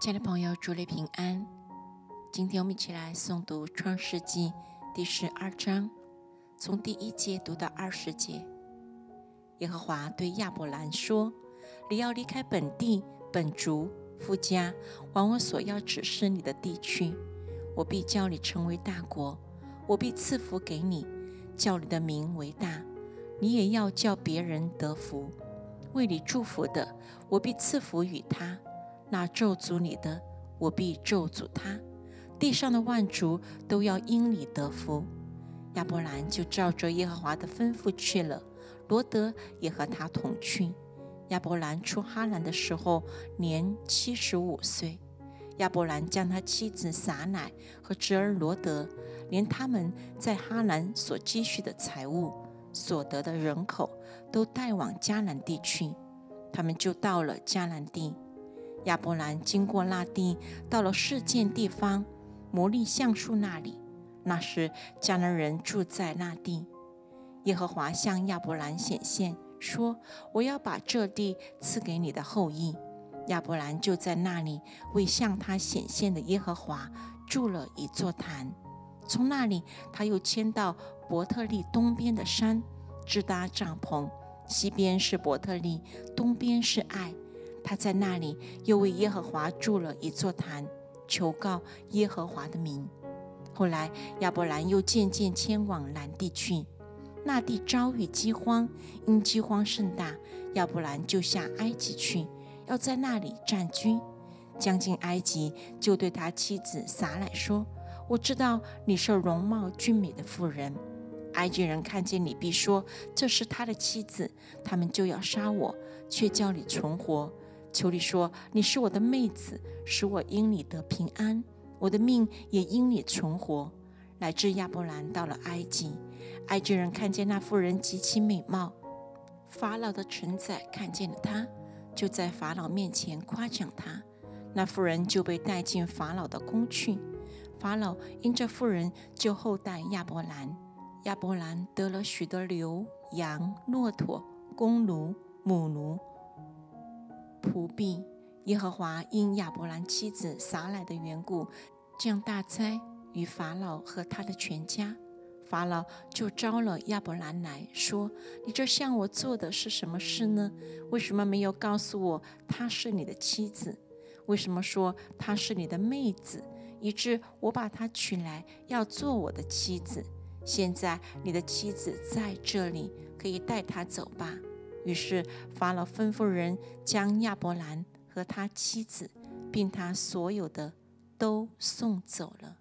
亲爱的朋友，祝你平安。今天我们一起来诵读《创世纪》第十二章，从第一节读到二十节。耶和华对亚伯兰说：“你要离开本地、本族、富家，往我所要指示你的地区。我必叫你成为大国，我必赐福给你，叫你的名为大。你也要叫别人得福。为你祝福的，我必赐福与他。”那咒诅你的，我必咒诅他；地上的万族都要因你得福。亚伯兰就照着耶和华的吩咐去了，罗德也和他同去。亚伯兰出哈兰的时候年七十五岁。亚伯兰将他妻子撒乃和侄儿罗德，连他们在哈兰所积蓄的财物、所得的人口，都带往迦南地去。他们就到了迦南地。亚伯兰经过那地，到了事件地方摩利橡树那里。那时迦南人住在那地。耶和华向亚伯兰显现，说：“我要把这地赐给你的后裔。”亚伯兰就在那里为向他显现的耶和华筑了一座坛。从那里，他又迁到伯特利东边的山，支搭帐篷。西边是伯特利，东边是爱。他在那里又为耶和华筑了一座坛，求告耶和华的名。后来亚伯兰又渐渐迁往南地去，那地遭遇饥荒，因饥荒甚大，亚伯兰就下埃及去，要在那里暂居。将近埃及，就对他妻子撒来说：“我知道你是容貌俊美的妇人，埃及人看见你必说这是他的妻子，他们就要杀我，却叫你存活。”求你说，你是我的妹子，使我因你得平安，我的命也因你存活。乃至亚伯兰到了埃及，埃及人看见那妇人极其美貌，法老的臣宰看见了他，就在法老面前夸奖他。那妇人就被带进法老的宫去。法老因这妇人就厚待亚伯兰。亚伯兰得了许多牛羊、骆驼、公奴、母奴。不必耶和华因亚伯兰妻子撒来的缘故，降大灾与法老和他的全家。法老就招了亚伯兰来说：“你这向我做的是什么事呢？为什么没有告诉我她是你的妻子？为什么说她是你的妹子，以致我把她娶来要做我的妻子？现在你的妻子在这里，可以带她走吧。”于是法老吩咐人将亚伯兰和他妻子，并他所有的都送走了。